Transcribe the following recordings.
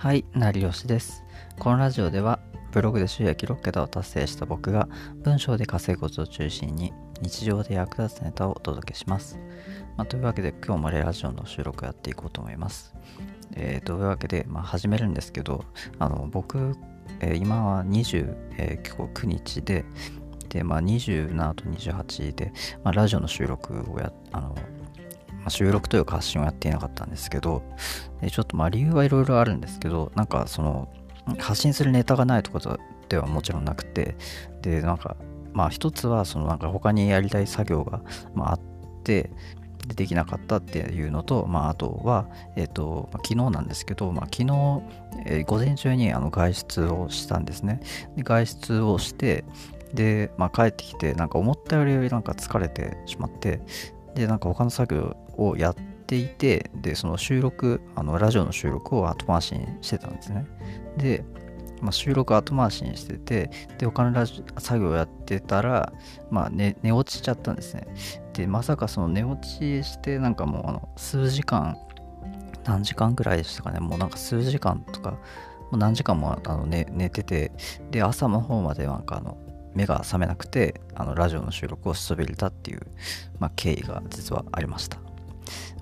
はい、成吉です。このラジオでは、ブログで収益6桁を達成した僕が、文章で稼ぐことを中心に、日常で役立つネタをお届けします。まあ、というわけで、今日もレラジオの収録をやっていこうと思います。えー、というわけで、まあ、始めるんですけど、あの僕、えー、今は29、えー、日で、で、まあ、27と28で、まあ、ラジオの収録をや、あの、収録というか発信をやっていなかったんですけど、ちょっとまあ理由はいろいろあるんですけど、なんかその、発信するネタがないとことではもちろんなくて、で、なんか、まあ一つは、そのなんか他にやりたい作業が、まあ、って、でできなかったっていうのと、まあ、あとは、え、ー、と、まあ、昨日なんですけど、まあ、昨日、えー、午前中にあの外出をしたんですね。で外出をして、で、まあ、帰ってきて、なんか思ったよりなんか疲れてしまって、で、なんか他の作業をやっていて、で、その収録、あの、ラジオの収録を後回しにしてたんですね。で、まあ、収録後回しにしてて、で、他のラジ作業をやってたら、まあ寝、寝落ちちゃったんですね。で、まさかその寝落ちして、なんかもう、あの数時間、何時間ぐらいでしたかね、もうなんか数時間とか、もう何時間もあの寝寝てて、で、朝の方までなんかあの、目が覚めなくてあのラジオの収録をしそびれたっていう、まあ、経緯が実はありました、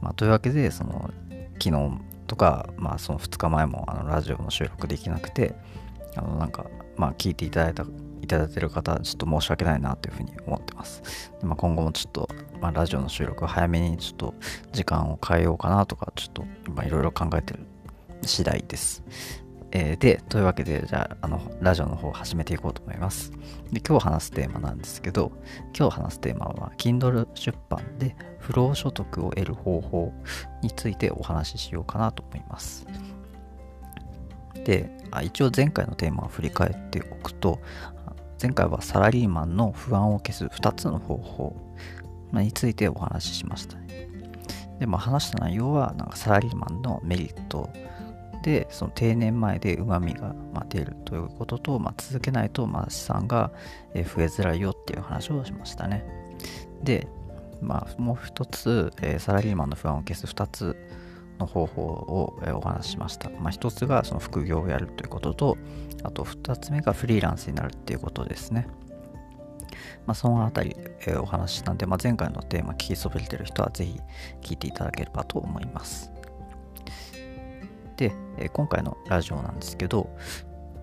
まあ、というわけでその昨日とか、まあ、その2日前もあのラジオの収録できなくてあのなんかまあ聞いていただいたいただいてる方ちょっと申し訳ないなというふうに思ってます、まあ、今後もちょっと、まあ、ラジオの収録早めにちょっと時間を変えようかなとかちょっといろいろ考えてる次第です。えー、で、というわけで、じゃあ、あの、ラジオの方を始めていこうと思います。で、今日話すテーマなんですけど、今日話すテーマは、Kindle 出版で不労所得を得る方法についてお話ししようかなと思います。で、あ一応前回のテーマを振り返っておくと、前回はサラリーマンの不安を消す2つの方法についてお話ししました。で、まあ、話した内容は、なんかサラリーマンのメリット、でその定年前でうまみが出るということと、まあ、続けないとまあ資産が増えづらいよっていう話をしましたね。で、まあ、もう一つ、え、サラリーマンの不安を消す2つの方法を、お話ししました、まあ、1つがその副業をやるということとあと2つ目がフリーランスになるっていうことですね。まあ、そのあたり、え、お話ししたんで、まあ、前回のテーマ聞きそびれてる人はぜひ聞いていただければと思います。で、え今回のラジオなんですけど、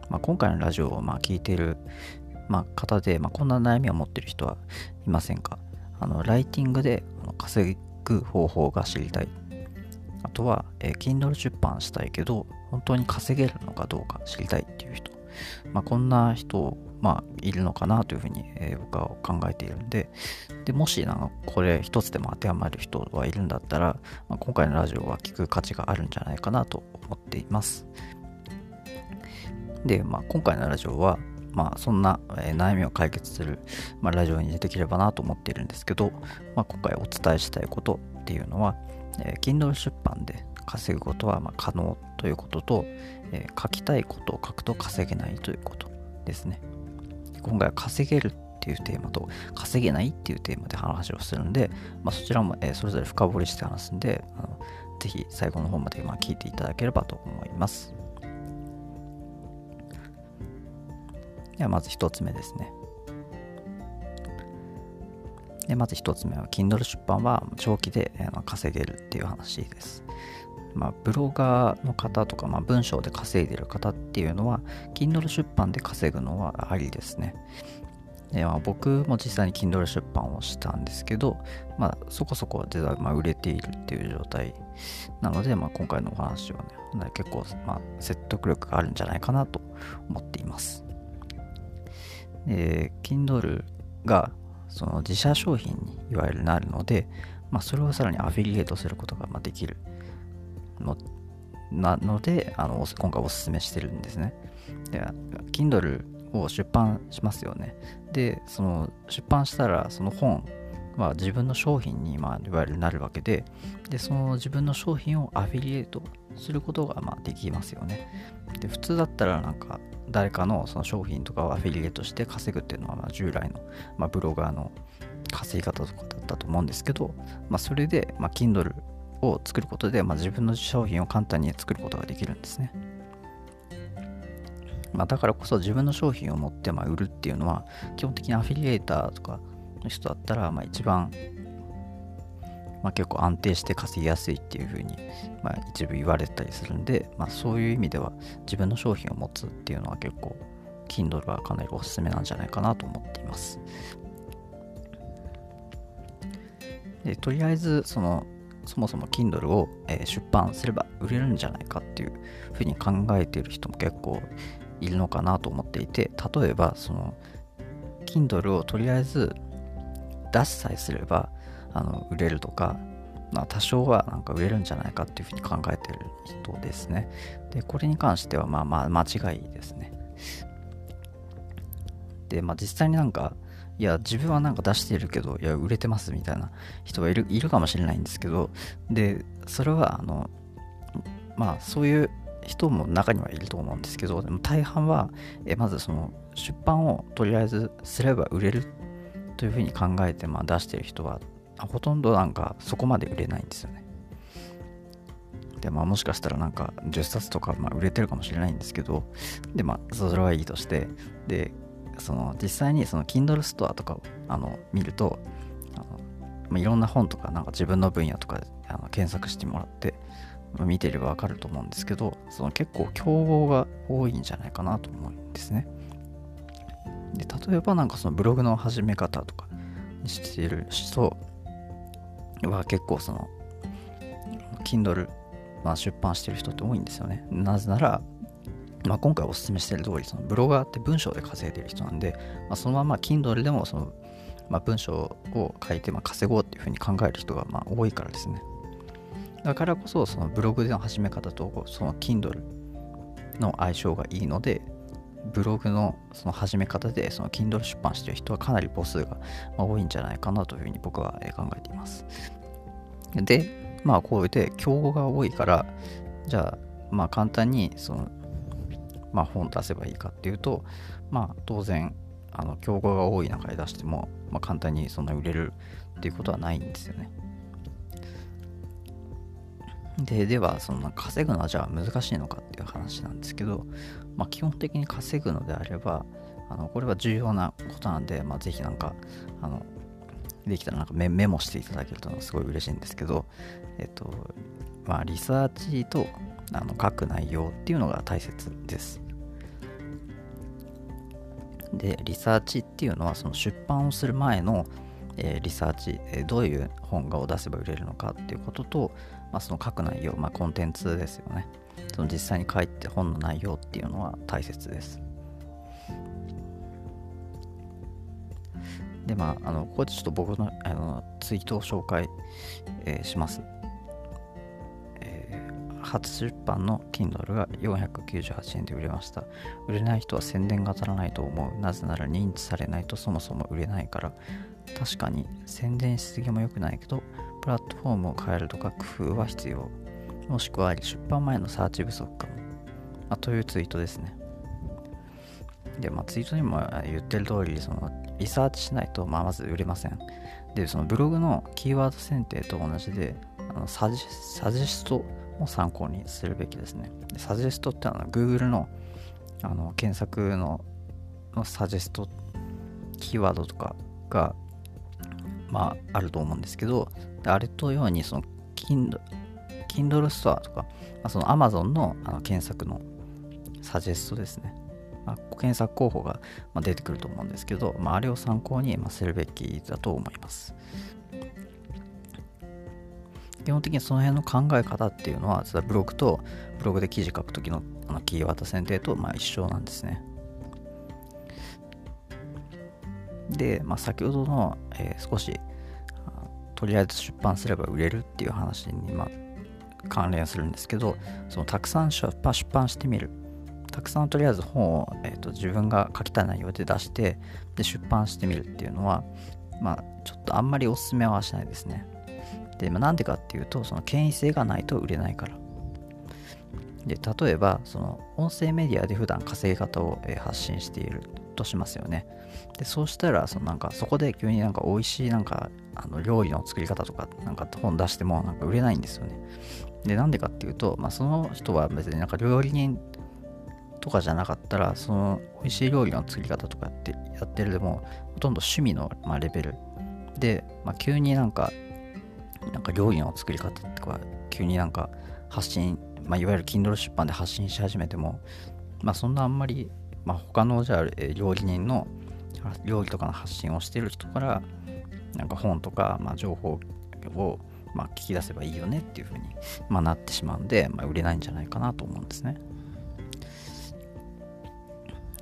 まあ、今回のラジオをまあ聞いている、まあ、方で、まあ、こんな悩みを持ってる人はいませんか？あのライティングで稼ぐ方法が知りたい。あとは、えー、Kindle 出版したいけど、本当に稼げるのかどうか知りたいっていう人。まあ、こんな人、まあ、いるのかなというふうに、えー、僕は考えているんで、でもしなんかこれ一つでも当てはまる人はいるんだったら、まあ、今回のラジオは聞く価値があるんじゃないかなと思っています。で、まあ、今回のラジオは、まあ、そんな、え、悩みを解決する、まあ、ラジオにできればなと思っているんですけど、まあ、今回お伝えしたいことっていうのは、えー、Kindle 出版で稼ぐことはま可能ということと、えー、書きたいことを書くと稼げないということですね。今回は稼げるっていうテーマと稼げないっていうテーマで話をするんで、まあ、そちらも、えそれぞれ深掘りして話すんで、あのぜひ最後の方までま聞いていただければと思います。ではまず1つ目ですね。でまず1つ目は Kindle 出版は長期で稼げるっていう話です。まあ、ブロガーの方とか、まあ、文章で稼いでる方っていうのは Kindle 出版で稼ぐのはありですね。でまあ、僕も実際に Kindle 出版をしたんですけど、まあ、そこそこ実はまあ売れているっていう状態なので、まあ、今回のお話はね、結構まあ説得力があるんじゃないかなと思っています。で、Kindle がその自社商品にいわゆるなるので、まあ、それをさらにアフィリエイトすることができるのなのであの今回おすすめしてるんですね。で、Kindle を出版しますよね。で、その出版したらその本は自分の商品に、まあ、いわゆるなるわけでで、その自分の商品をアフィリエイトすることが、まあ、できますよね。で、普通だったらなんか誰かのその商品とかをアフィリエイトして稼ぐっていうのは、まあ、従来の、まあ、ブロガーの稼ぎ方とかだったと思うんですけど、まあ、それで、まあ、Kindle を作ることで、まあ、自分の商品を簡単に作ることができるんですね。まあ、だからこそ自分の商品を持ってまあ売るっていうのは基本的にアフィリエイターとかの人だったらまあ一番まあ、結構安定して稼ぎやすいっていうふうに、まあ、一部言われたりするんで、まあ、そういう意味では自分の商品を持つっていうのは結構 Kindle はかなりおすすめなんじゃないかなと思っていますでとりあえずそのそもそも Kindle を、え、出版すれば売れるんじゃないかっていうふうに考えている人も結構いるのかなと思っていて例えばその Kindle をとりあえず出しさえすればあの売れるとか、まあ、多少はなんか売れるんじゃないかっていうふうに考えてる人ですね。で、これに関してはまあまあ間違いですね。で、まあ実際になんか、いや、自分はなんか出してるけど、いや、売れてますみたいな人がいるいるかもしれないんですけど、で、それは、あの、まあそういう人も中にはいると思うんですけど、でも大半は、えまずその出版をとりあえずすれば売れるというふうに考えて、まあ、出してる人はほとんどなんかそこまで売れないんですよね。でまあもしかしたらなんか10冊とかまあ売れてるかもしれないんですけどでまあそれはいいとしてでその実際にその Kindle ストアとかをあの見るとあの、まあ、いろんな本とかなんか自分の分野とかあの検索してもらって、まあ、見てればわかると思うんですけどその結構競合が多いんじゃないかなと思うんですね。で例えばなんかそのブログの始め方とかしている人は結構その Kindle、まあ、出版してる人って多いんですよねなぜなら、まあ、今回お勧めしてる通りそのブロガーって文章で稼いでる人なんで、まあ、そのまま Kindle でもその、まあ、文章を書いてま稼ごうっていうふうに考える人がま多いからですねだからこそそのブログでの始め方とその Kindle の相性がいいのでブログのその始め方でその Kindle 出版してる人はかなり母数が多いんじゃないかなというふうに僕は考えています。で、まあこうやって競合が多いから、じゃあまあ簡単にその、まあ、本出せばいいかっていうと、まあ当然あの競合が多い中で出しても、まあ、簡単にそんな売れるっていうことはないんですよね。で、では、その稼ぐのはじゃあ難しいのかっていう話なんですけど、まあ、基本的に稼ぐのであれば、あのこれは重要なことなんで、まあ、ぜひなんか、あの、できたらなんかメモしていただけるとすごい嬉しいんですけど、えっと、まあ、リサーチとあの書く内容っていうのが大切です。で、リサーチっていうのはその出版をする前の、えー、リサーチ、えー、どういう本画を出せば売れるのかっていうことと、まあ、その書く内容、まあ、コンテンツですよね。その実際に書いて本の内容っていうのは大切です。で、まあ、あのここでちょっと僕のあのツイートを紹介、えー、します。初出版の Kindle が498円で売れました。売れない人は宣伝が当たらないと思う。なぜなら認知されないとそもそも売れないから。確かに宣伝しすぎも良くないけど、プラットフォームを変えるとか工夫は必要。もしくは出版前のサーチ不足かも。あ、というツイートですね。で、まあ、ツイートにも言ってる通り、そのリサーチしないと、まあ、まず売れません。で、そのブログのキーワード選定と同じで、あのサジサジストを参考にするべきですね。でサジェストってのは Google のあの検索ののサジェストキーワードとかが、まあ、あると思うんですけど、あれとようにその Kindle, Kindle ストアとか、まあ、その Amazon のあの検索のサジェストですね。まあ、検索候補が出てくると思うんですけど、まあ、あれを参考にするべきだと思います。基本的にその辺の考え方っていうのは、ブログとブログで記事書くときのあのキーワード選定とまあ一緒なんですね。で、まあ、先ほどの、えー、少しとりあえず出版すれば売れるっていう話に、まあ、関連するんですけどそのたくさん出版出版してみるたくさんとりあえず本を、えーと、自分が書きたい内容で出してで出版してみるっていうのはまあちょっとあんまりおすすめはしないですねで、まあ、なんでかっていうとその権威性がないと売れないから。で例えばその音声メディアで普段稼ぎ方を、え発信しているとしますよね。でそうしたらそのなんかそこで急になんか美味しいなんかあの料理の作り方とかなんか本出してもなんか売れないんですよね。でなんでかっていうと、まあ、その人は別になんか料理人とかじゃなかったらその美味しい料理の作り方とかやってやってるでもほとんど趣味の、まあ、レベル。で、まあ、急になんかなんか料理の作り方とか急になんか発信、まあ、いわゆる Kindle 出版で発信し始めても、まあ、そんなあんまり、まあ、他のじゃあ料理人の料理とかの発信をしてる人からなんか本とか、まあ、情報を、まあ、聞き出せばいいよねっていうふうに、まあ、なってしまうんで、まあ、売れないんじゃないかなと思うんですね。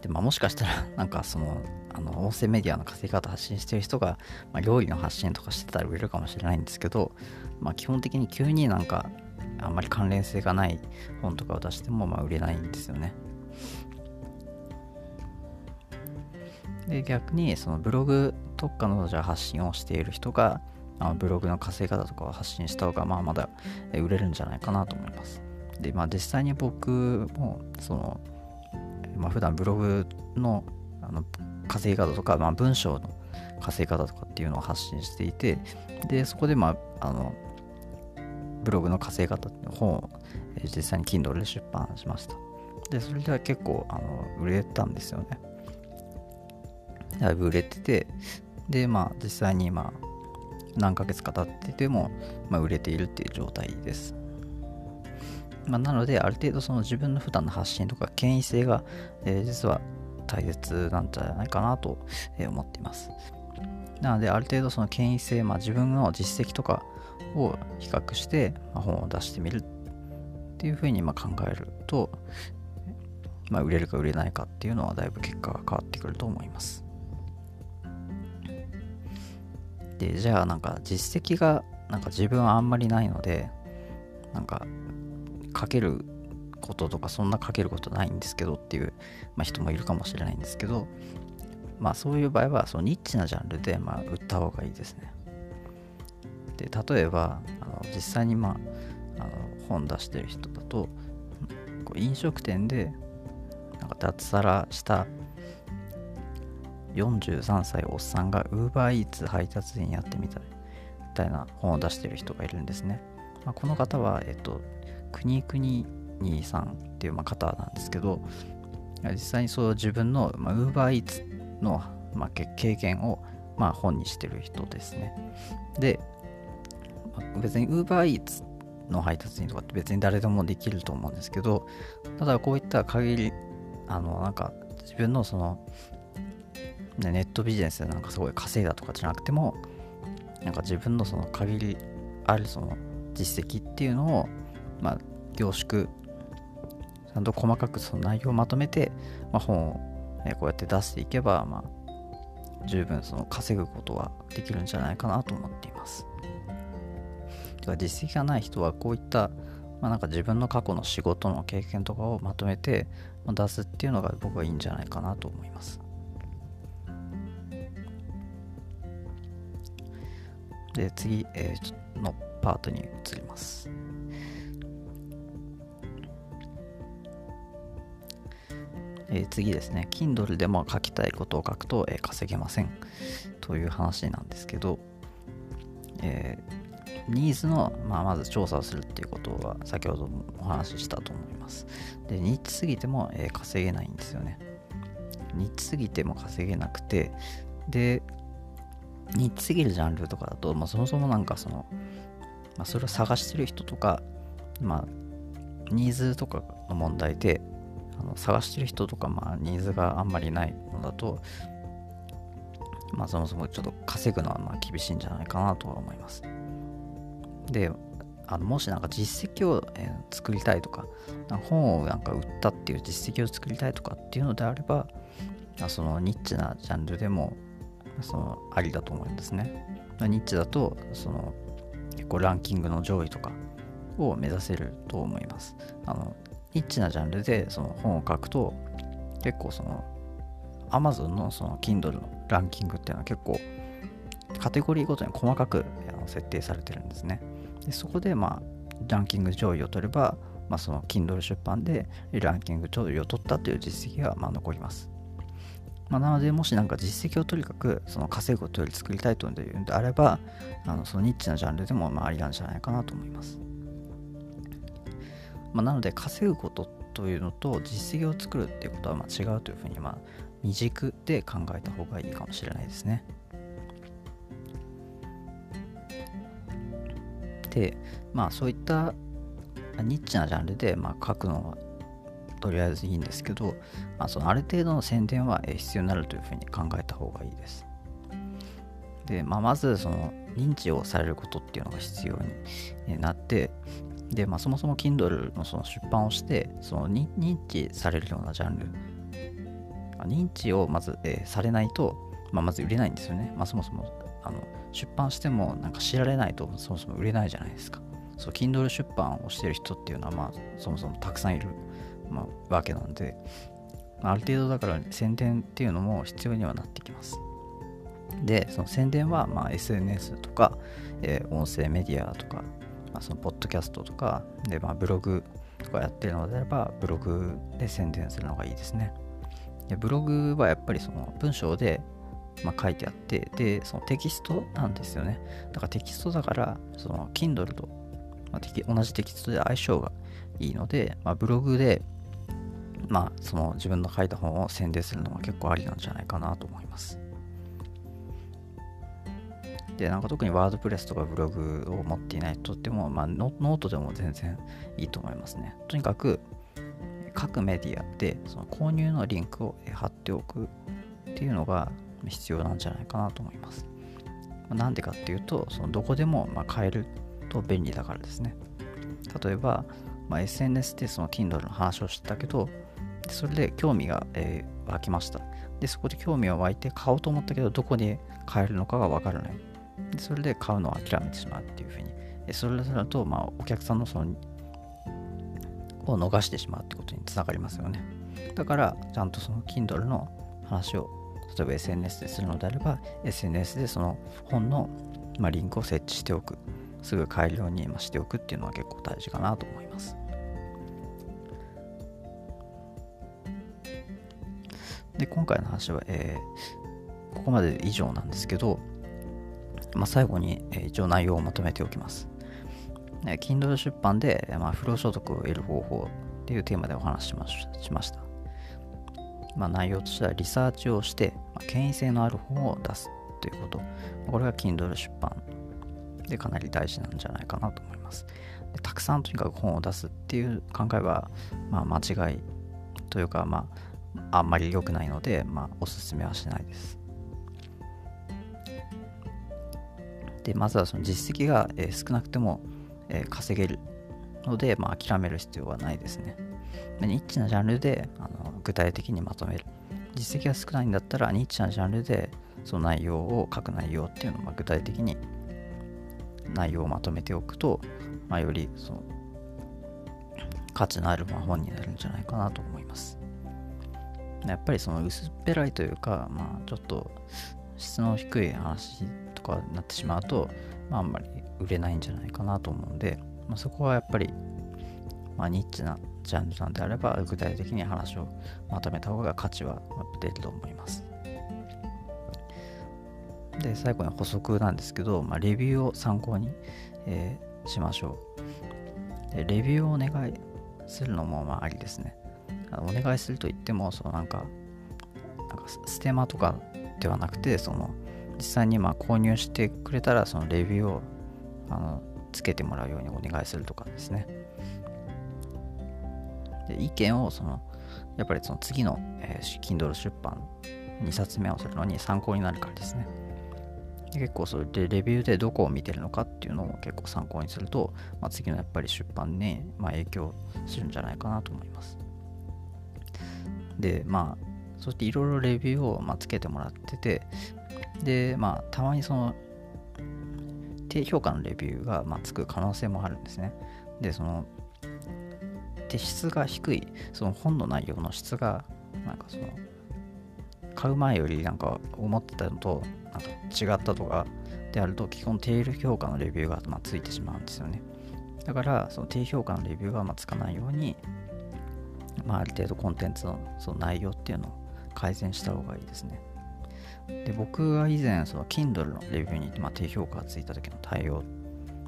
で、まあ、もしかしたらなんかそのあの音声メディアの稼ぎ方発信してる人が、まあ、料理の発信とかしてたら売れるかもしれないんですけど、まあ、基本的に急になんかあんまり関連性がない本とかを出してもまあ売れないんですよね。で逆にそのブログ特化のじゃ発信をしている人があブログの稼ぎ方とかを発信した方がまあまだ売れるんじゃないかなと思います。でまあ実際に僕もその、まあ、普段ブログのの稼ぎ方とか、まあ、文章の稼ぎ方とかっていうのを発信していてでそこでまああのブログの稼ぎ方っていう本を実際に Kindle で出版しました。でそれでは結構あの売れたんですよね。だいぶ売れててでまあ実際にまあ何ヶ月か経ってても、まあ、売れているっていう状態です。まあ、なので、ある程度その自分の普段の発信とか権威性が、え、実は大切なんじゃないかなと思っています。なので、ある程度その権威性、まあ、自分の実績とかを比較して、本を出してみるっていうふうにま考えると、まあ、売れるか売れないかっていうのはだいぶ結果が変わってくると思います。で、じゃあなんか実績がなんか自分はあんまりないので、なんか書けることとかそんな書けることないんですけどっていう、まあ、人もいるかもしれないんですけど、まあそういう場合はそのニッチなジャンルでまあ売った方がいいですね。で例えばあの実際にまああの本出してる人だとこう飲食店でなんか脱サラした43歳おっさんが UberEats 配達員やってみたいみたいな本を出してる人がいるんですね。まあ、この方は、えっと、国国兄さんっていうま方なんですけど実際にそう自分の UberEats のまあ経験をまあ本にしてる人ですね。で別に UberEats の配達員とかって別に誰でもできると思うんですけどただこういった限りあのなんか自分のそのネットビジネスでなんかすごい稼いだとかじゃなくてもなんか自分のその限りあるその実績っていうのをまあ凝縮ちゃんと細かくその内容をまとめて、まあ、本を、ね、こうやって出していけば、まあ、十分その稼ぐことはできるんじゃないかなと思っています。だから実績がない人はこういった、まあ、なんか自分の過去の仕事の経験とかをまとめて出すっていうのが僕はいいんじゃないかなと思います。で次、えー、のパートに移ります。え、次ですね、Kindle でも書きたいことを書くと、え、稼げませんという話なんですけど、えー、ニーズの、まあ、まず調査をするっていうことは先ほどもお話ししたと思います。で、ニッチすぎても、え稼げないんですよね。ニッチすぎても稼げなくて、で、ニッチすぎるジャンルとかだと、まあ、そもそもなんかその、まあ、それを探してる人とか、まあ、ニーズとかの問題で、あの探してる人とか、まあ、ニーズがあんまりないのだと、まあ、そもそもちょっと稼ぐのはまあ厳しいんじゃないかなとは思います。で、あのもしなんか実績を、えー、作りたいとか、本をなんか売ったっていう実績を作りたいとかっていうのであれば、そのニッチなジャンルでもそのありだと思うんですね。ニッチだとその結構ランキングの上位とかを目指せると思います。あのニッチなジャンルでその本を書くと結構その Amazon のその Kindle のランキングっていうのは結構カテゴリーごとに細かく設定されてるんですね。でそこでまあランキング上位を取れば、まあ、その Kindle 出版でランキング上位を取ったという実績がま残ります。まあ、なので、もしなんか実績をとにかくその稼ぐことより作りたいというのであれば、あのそのニッチなジャンルでもまあありなんじゃないかなと思います。まあ、なので稼ぐことというのと実績を作るっていうことはま違うというふうにまあ二軸で考えた方がいいかもしれないですね。でまあそういったニッチなジャンルでまあ書くのはとりあえずいいんですけど、まあ、そのある程度の宣伝は必要になるというふうに考えた方がいいです。で、まあ、まずその認知をされることっていうのが必要になって、で、まあ、そもそも Kindle のその出版をして、その認知されるようなジャンル、認知をまず、えー、されないと、まあ、まず売れないんですよね。まあ、そもそもあの出版してもなんか知られないとそもそも売れないじゃないですか。そう、Kindle 出版をしてる人っていうのは、まあ、そもそもたくさんいる、まあ、わけなんで、まあ、ある程度だから宣伝っていうのも必要にはなってきます。で、その宣伝は、まあ、SNS とか、えー、音声メディアとか、まあ、そのポッドキャストとか、で、まあ、ブログとかやってるのであれば、ブログで宣伝するのがいいですね。でブログはやっぱりその文章で、まあ、書いてあって、で、そのテキストなんですよね。だからテキストだから、その Kindle と、まあ、同じテキストで相性がいいので、まあ、ブログで、まあ、その自分の書いた本を宣伝するのは結構ありなんじゃないかなと思います。で、なんか特にワードプレスとかブログを持っていない人っても、まあ、ノートでも全然いいと思いますね。とにかく、各メディアでその購入のリンクを貼っておくっていうのが必要なんじゃないかなと思います。なんでかっていうと、そのどこでもま買えると便利だからですね。例えば、まあ、SNS でその Kindle の話をしてたけど、それで興味が、えー、湧きました。で、そこで興味が湧いて買おうと思ったけど、どこで買えるのかがわからない。それで買うのを諦めてしまうっていうふうに。それだとまあお客さんのそのを逃してしまうってことにつながりますよね。だからちゃんとその Kindle の話を例えば SNS でするのであれば SNS でその本の、まあ、リンクを設置しておく。すぐ買えるようにしておくっていうのは結構大事かなと思います。で今回の話は、えー、ここまで以上なんですけどまあ、最後に、え一応内容をまとめておきます。え Kindle 出版で、まあ、不労所得を得る方法っていうテーマでお話ししました。まあ、内容としてはリサーチをして、まあ、権威性のある本を出すということ。これが Kindle 出版でかなり大事なんじゃないかなと思います。でたくさんとにかく本を出すっていう考えは、まあ、間違いというか、まあ、あんまり良くないので、まあ、おすすめはしないです。でまずはその実績が、え少なくても、え稼げるので、まあ、諦める必要はないですね。ニッチなジャンルであの具体的にまとめる。実績が少ないんだったら、ニッチなジャンルでその内容を書く内容っていうのを具体的に内容をまとめておくと、まあ、よりその価値のある本になるんじゃないかなと思います。やっぱりその薄っぺらいというか、まあ、ちょっと質の低い話かになってしまうと、まあ、あんまり売れないんじゃないかなと思うんで、まあ、そこはやっぱり、まあ、ニッチなジャンルなんであれば具体的に話をまとめた方が価値は出ると思います。で最後に補足なんですけど、まあ、レビューを参考に、えー、しましょうで。レビューをお願いするのもまあありですね。お願いすると言っても、そのなんか、なんかステマとかではなくて、その実際にまあ購入してくれたらそのレビューをあのつけてもらうようにお願いするとかですね。で意見をそのやっぱりその次の、えー、Kindle 出版2冊目をするのに参考になるからですね。結構それでレビューでどこを見てるのかっていうのを結構参考にすると、まあ、次のやっぱり出版に、まあ、影響するんじゃないかなと思います。でまあそしていろいろレビューを、まあ、つけてもらっててで、まあ、たまにその、低評価のレビューが、まあ、つく可能性もあるんですね。で、その、で質が低い、その本の内容の質が、なんかその、買う前よりなんか思ってたのとなんか違ったとかであると基本低評価のレビューがまついてしまうんですよねだからその低評価のレビューがまつかないように、まあ、ある程度コンテンツのその内容っていうのを改善した方がいいですねで僕は以前その Kindle のレビューに、まあ、低評価がついた時の対応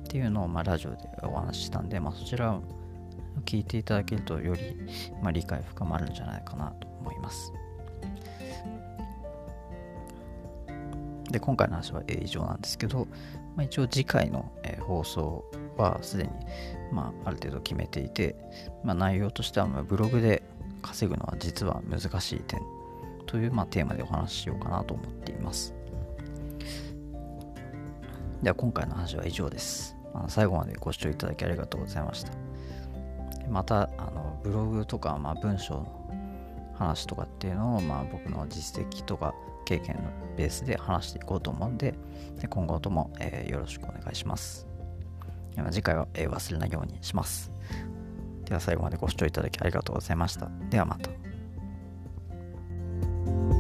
っていうのを、まあ、ラジオでお話ししたんで、まあ、そちらを聞いていただけるとより、まあ、理解深まるんじゃないかなと思います。で、今回の話は以上なんですけど、まあ、一応次回の、放送はすでに、まあ、ある程度決めていて、まあ、内容としてはブログで稼ぐのは実は難しい点という、まあ、テーマでお話ししようかなと思っています。では今回の話は以上です。あの最後までご視聴いただきありがとうございました。またあのブログとか、まあ、文章の話とかっていうのを、まあ、僕の実績とか経験のベースで話していこうと思うんでで今後とも、えー、よろしくお願いします。次回は、えー、忘れないようにします。では最後までご視聴いただきありがとうございました。ではまた。Bye.